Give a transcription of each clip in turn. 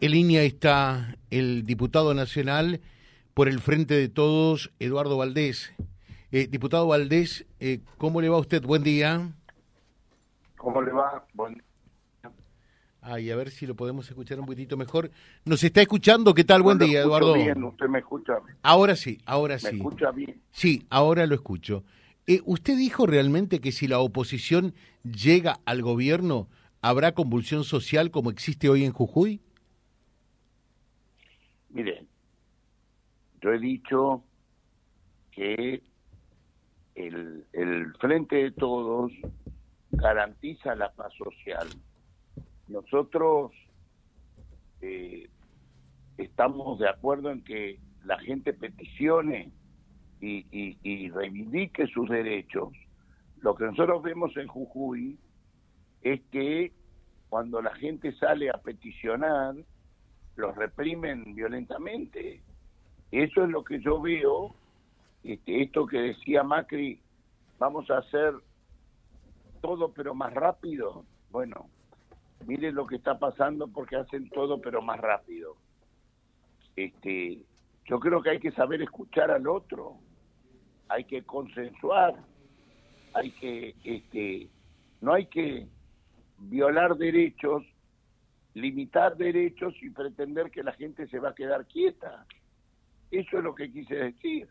En línea está el diputado nacional por el Frente de Todos, Eduardo Valdés. Eh, diputado Valdés, eh, ¿cómo le va a usted? Buen día. ¿Cómo le va? Buen Ay, a ver si lo podemos escuchar un poquitito mejor. ¿Nos está escuchando? ¿Qué tal? Buen No día, Eduardo. Bien, usted me escucha, Ahora sí, ahora me sí. escucha bien. Sí, ahora lo escucho. Eh, ¿Usted dijo realmente que si la oposición llega al gobierno, habrá convulsión social como existe hoy en Jujuy? Mire, yo he dicho que el, el Frente de Todos garantiza la paz social. Nosotros eh, estamos de acuerdo en que la gente peticione y, y- y reivindique sus derechos. Lo que nosotros vemos en Jujuy es que cuando la gente sale a peticionar, los reprimen violentamente. Eso es lo que yo veo, este, esto que decía Macri, vamos a hacer todo pero más rápido. Bueno, miren lo que está pasando porque hacen todo pero más rápido. Este, yo creo que hay que saber escuchar al otro, hay que consensuar, hay que, este, no hay que violar derechos limitar derechos y pretender que la gente se va a quedar quieta. Eso es lo que quise decir.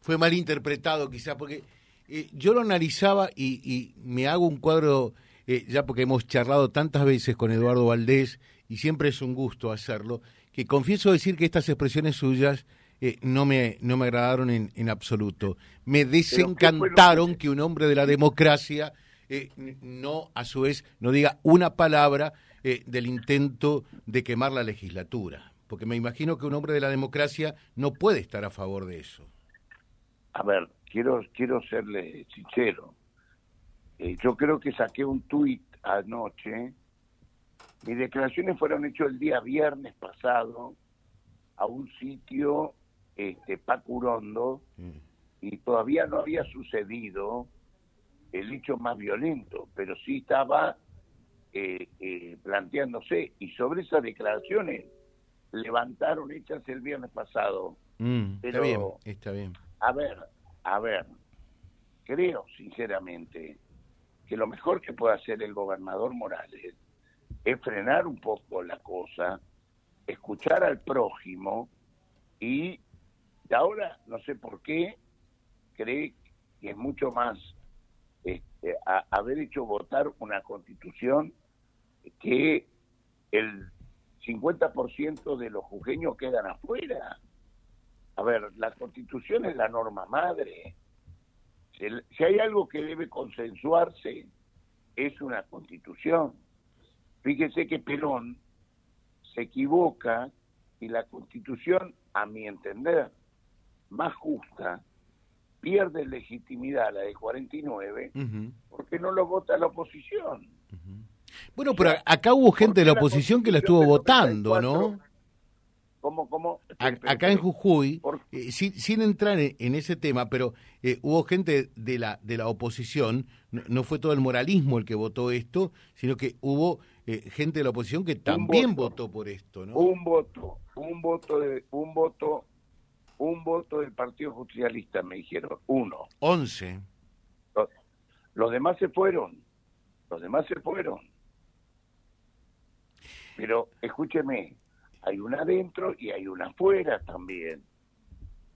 fue mal interpretado quizá, porque eh, yo lo analizaba y, y me hago un cuadro, eh, ya porque hemos charlado tantas veces con Eduardo Valdés y siempre es un gusto hacerlo, que confieso decir que estas expresiones suyas eh, no, me, no me agradaron en, en absoluto. Me desencantaron que- que un hombre de la democracia eh, no, a su vez, no diga una palabra eh, del intento de quemar la legislatura. Porque me imagino que un hombre de la democracia no puede estar a favor de eso. A ver, quiero quiero serle sincero. Eh, yo creo que saqué un tuit anoche. Mis declaraciones fueron hechas el día viernes pasado a un sitio, este, Pacurondo, y todavía no había sucedido el hecho más violento, pero sí estaba eh, eh, planteándose. Y sobre esas declaraciones levantaron hechas el viernes pasado. Mm, Pero- Está bien, está bien. A ver, a ver, creo sinceramente que lo mejor que puede hacer el gobernador Morales es frenar un poco la cosa, escuchar al prójimo y de ahora, no sé por qué, cree que es mucho más este, a- haber hecho votar una constitución que el 50% de los jujeños quedan afuera. A ver, la constitución es la norma madre. Si, hay algo que debe consensuarse, es una constitución. Fíjese que Perón se equivoca y la constitución, a mi entender, más justa, pierde legitimidad la de 49 Ujú, porque no lo vota la oposición. Bueno, pero acá hubo gente de la ¿Por qué oposición que la estuvo votando, 94? ¿no? ¿Cómo, cómo? Acá en. Jujuy, eh, sin, sin entrar en, en ese tema, pero eh, hubo gente de la de la oposición, no, no fue todo el moralismo el que votó esto, sino que hubo eh, gente de la oposición que también voto. votó por esto, ¿no? Un voto, un voto de, un voto, un voto del Partido Socialista, me dijeron, uno. 11. Los, los demás se fueron, los demás se fueron. Pero escúcheme, hay una adentro y hay una afuera también.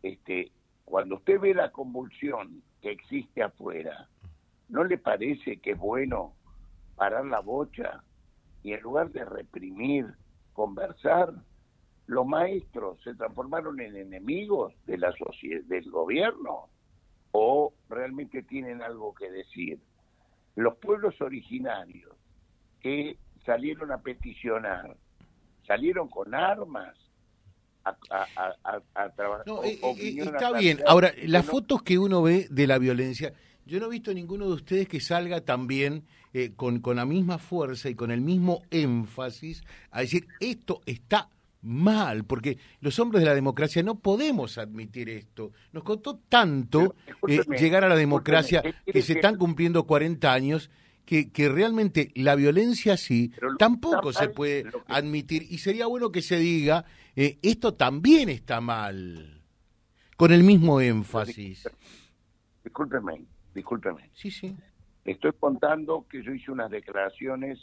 Este, cuando usted ve la convulsión que existe afuera, ¿no le parece que es bueno parar la bocha y en lugar de reprimir, conversar? Los maestros se transformaron en enemigos de la del gobierno o realmente tienen algo que decir. Los pueblos originarios que salieron a peticionar, salieron con armas a, a, a, trabajar. No, eh, eh, a está bien. Ahora, las no- fotos que uno ve de la violencia, yo no he visto ninguno de ustedes que salga también eh, con, con la misma fuerza y con el mismo énfasis a decir esto está mal, porque los hombres de la democracia no podemos admitir esto. Nos costó tanto eh, llegar a la democracia escúcheme, ¿qué que se están cumpliendo 40 años que, que realmente la violencia sí Pero tampoco se puede que- admitir y sería bueno que se diga eh, esto también está mal con el mismo énfasis. Discúlpeme, discúlpeme. Sí, sí. Estoy contando que yo hice unas declaraciones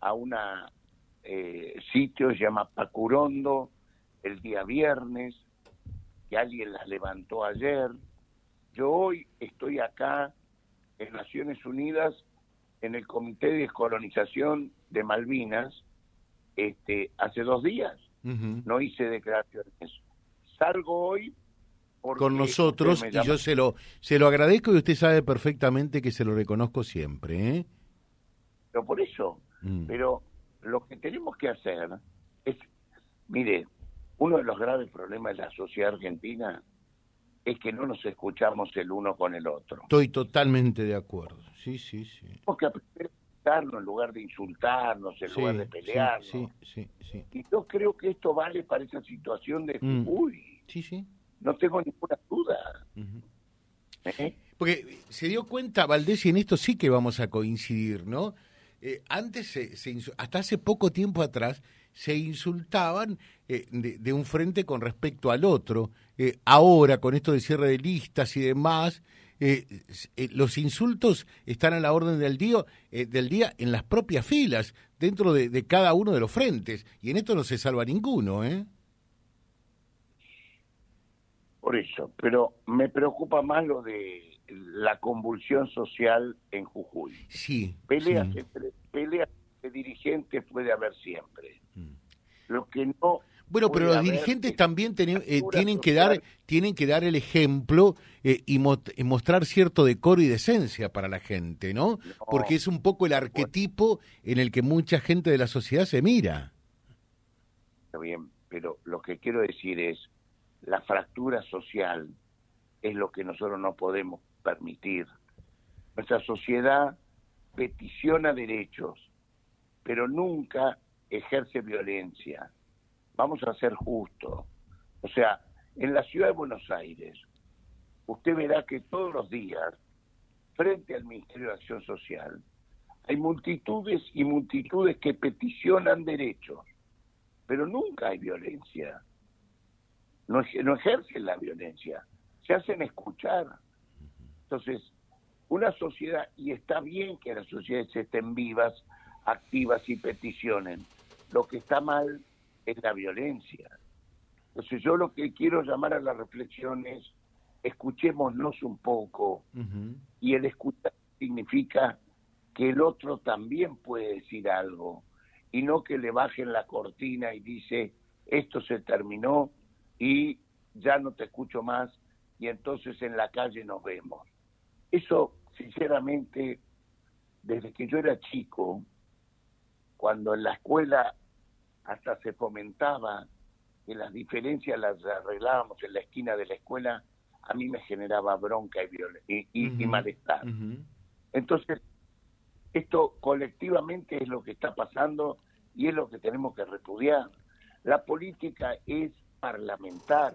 a una eh, sitio se llama Pacurondo el día viernes, que alguien las levantó ayer. Yo hoy estoy acá en Naciones Unidas en el Comité de Descolonización de Malvinas, este, hace dos días. No hice declaraciones. Salgo hoy Con nosotros y yo se lo se lo agradezco y usted sabe perfectamente que se lo reconozco siempre, ¿eh? Pero por eso, Mm. Pero lo que tenemos que hacer es, mire, uno de los graves problemas de la sociedad argentina es que no nos escuchamos el uno con el otro. Estoy totalmente de acuerdo. Sí, sí, sí. Tenemos que aprender a escucharnos en lugar de insultarnos, en Sí, lugar de pelearnos. sí, sí, sí. Y yo creo que esto vale para esa situación de Mm. Jujuy. Sí, sí. No tengo ninguna duda. ¿eh? Porque se dio cuenta, Valdés, y en esto sí que vamos a coincidir, ¿no? Eh, antes, se, se hasta hace poco tiempo atrás, se insultaban eh, de, un frente con respecto al otro. Eh, ahora, con esto de cierre de listas y demás, eh, los insultos están a la orden del día, del día en las propias filas, dentro de, de cada uno de los frentes. Y en esto no se salva ninguno, ¿eh? Por eso. Pero me preocupa más lo de la convulsión social en Jujuy. Sí. Peleas, sí. entre, peleas de dirigentes puede haber siempre. Mm. Lo que no. Bueno, pero los dirigentes es también teni- eh, tienen que dar tienen que dar el ejemplo eh, y, mo- y mostrar cierto decoro y decencia para la gente, ¿no? Porque es un poco el arquetipo en el que mucha gente de la sociedad se mira. Está bien, pero lo que quiero decir es, la fractura social es lo que nosotros no podemos permitir. Nuestra sociedad peticiona derechos, pero nunca ejerce violencia. Vamos a ser justos. O sea, en la ciudad de Buenos Aires, usted verá que todos los días, frente al Ministerio de Acción Social, hay multitudes y multitudes que peticionan derechos pero nunca hay violencia. No, no ejercen la violencia, se hacen escuchar. Entonces, una sociedad, y está bien que las sociedades estén vivas, activas y peticionen, lo que está mal es la violencia. Entonces, yo lo que quiero llamar a la reflexión es, escuchémonos un poco, y el escuchar significa que el otro también puede decir algo y no que le bajen la cortina y dice esto se terminó y ya no te escucho más y entonces en la calle nos vemos. Eso, sinceramente, desde que yo era chico, cuando en la escuela hasta se fomentaba que las diferencias las arreglábamos en la esquina de la escuela, a mí me generaba bronca y, y, y- malestar. Entonces, esto colectivamente es lo que está pasando y es lo que tenemos que repudiar. La política es parlamentar,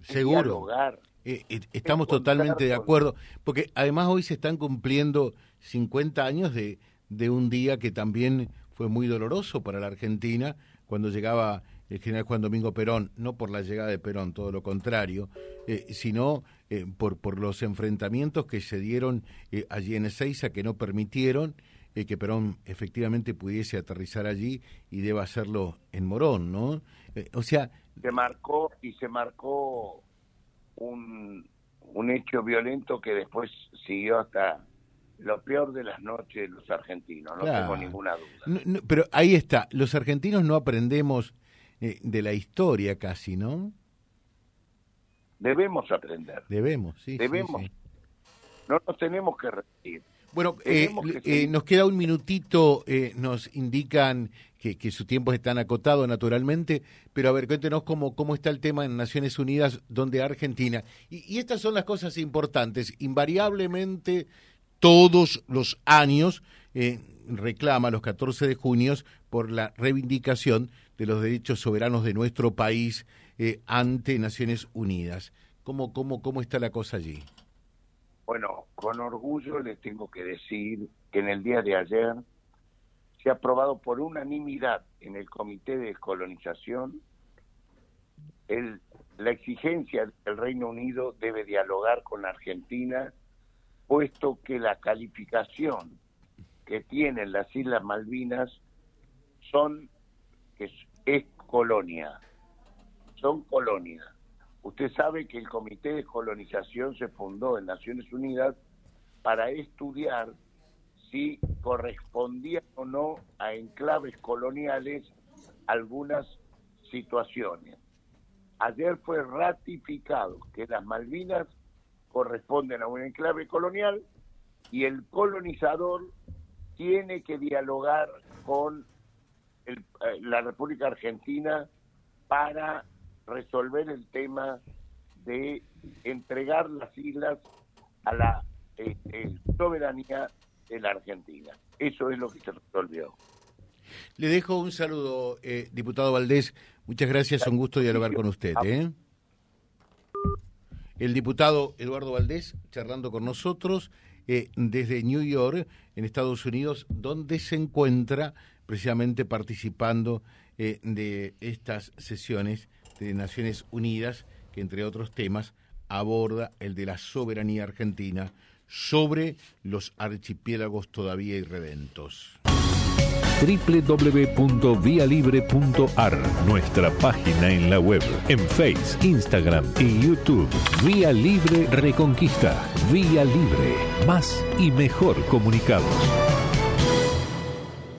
es Seguro. dialogar. Eh, eh, estamos totalmente de acuerdo, porque además hoy se están cumpliendo 50 años de, de un día que también fue muy doloroso para la Argentina, cuando llegaba el general Juan Domingo Perón, no por la llegada de Perón, todo lo contrario, eh, sino eh, por, por los enfrentamientos que se dieron eh, allí en Ezeiza, que no permitieron eh, que Perón efectivamente pudiese aterrizar allí y deba hacerlo en Morón, ¿no? O sea, Se marcó y se marcó un, un hecho violento que después siguió hasta lo peor de las noches de los argentinos, no Claro. tengo ninguna duda. No, no, pero ahí está, los argentinos no aprendemos eh, de la historia casi, ¿no? Debemos aprender, Debemos, sí. debemos. sí. No nos tenemos que repetir. Bueno, eh, que eh, nos queda un minutito, nos indican que, que su tiempo es tan acotado naturalmente, pero a ver, cuéntenos cómo, cómo está el tema en Naciones Unidas, donde Argentina. Y, y estas son las cosas importantes. Invariablemente, todos los años eh, reclama los 14 de junio por la reivindicación de los derechos soberanos de nuestro país eh, ante Naciones Unidas. ¿Cómo, cómo, ¿Cómo está la cosa allí? Bueno, con orgullo les tengo que decir que en el día de ayer se ha aprobado por unanimidad en el Comité de Descolonización el, la exigencia del Reino Unido debe dialogar con Argentina, puesto que la calificación que tienen las Islas Malvinas son que es colonia, son colonia. Usted sabe que el Comité de Colonización se fundó en Naciones Unidas para estudiar si correspondían o no a enclaves coloniales algunas situaciones. Ayer fue ratificado que las Malvinas corresponden a un enclave colonial y el colonizador tiene que dialogar con eh, la República Argentina para resolver el tema de entregar las islas a la eh, eh, soberanía de la Argentina. Eso es lo que se resolvió. Le dejo un saludo, diputado Valdés. Muchas gracias, un gusto dialogar con usted. El diputado Eduardo Valdés charlando con nosotros desde New York, en Estados Unidos, donde se encuentra precisamente participando eh, de estas sesiones de Naciones Unidas, que entre otros temas aborda el de la soberanía argentina sobre los archipiélagos todavía irredentos www.vialibre.ar, nuestra página en la web, en Face, Instagram y YouTube. Vía Libre Reconquista. Vía Libre. Más y mejor comunicados.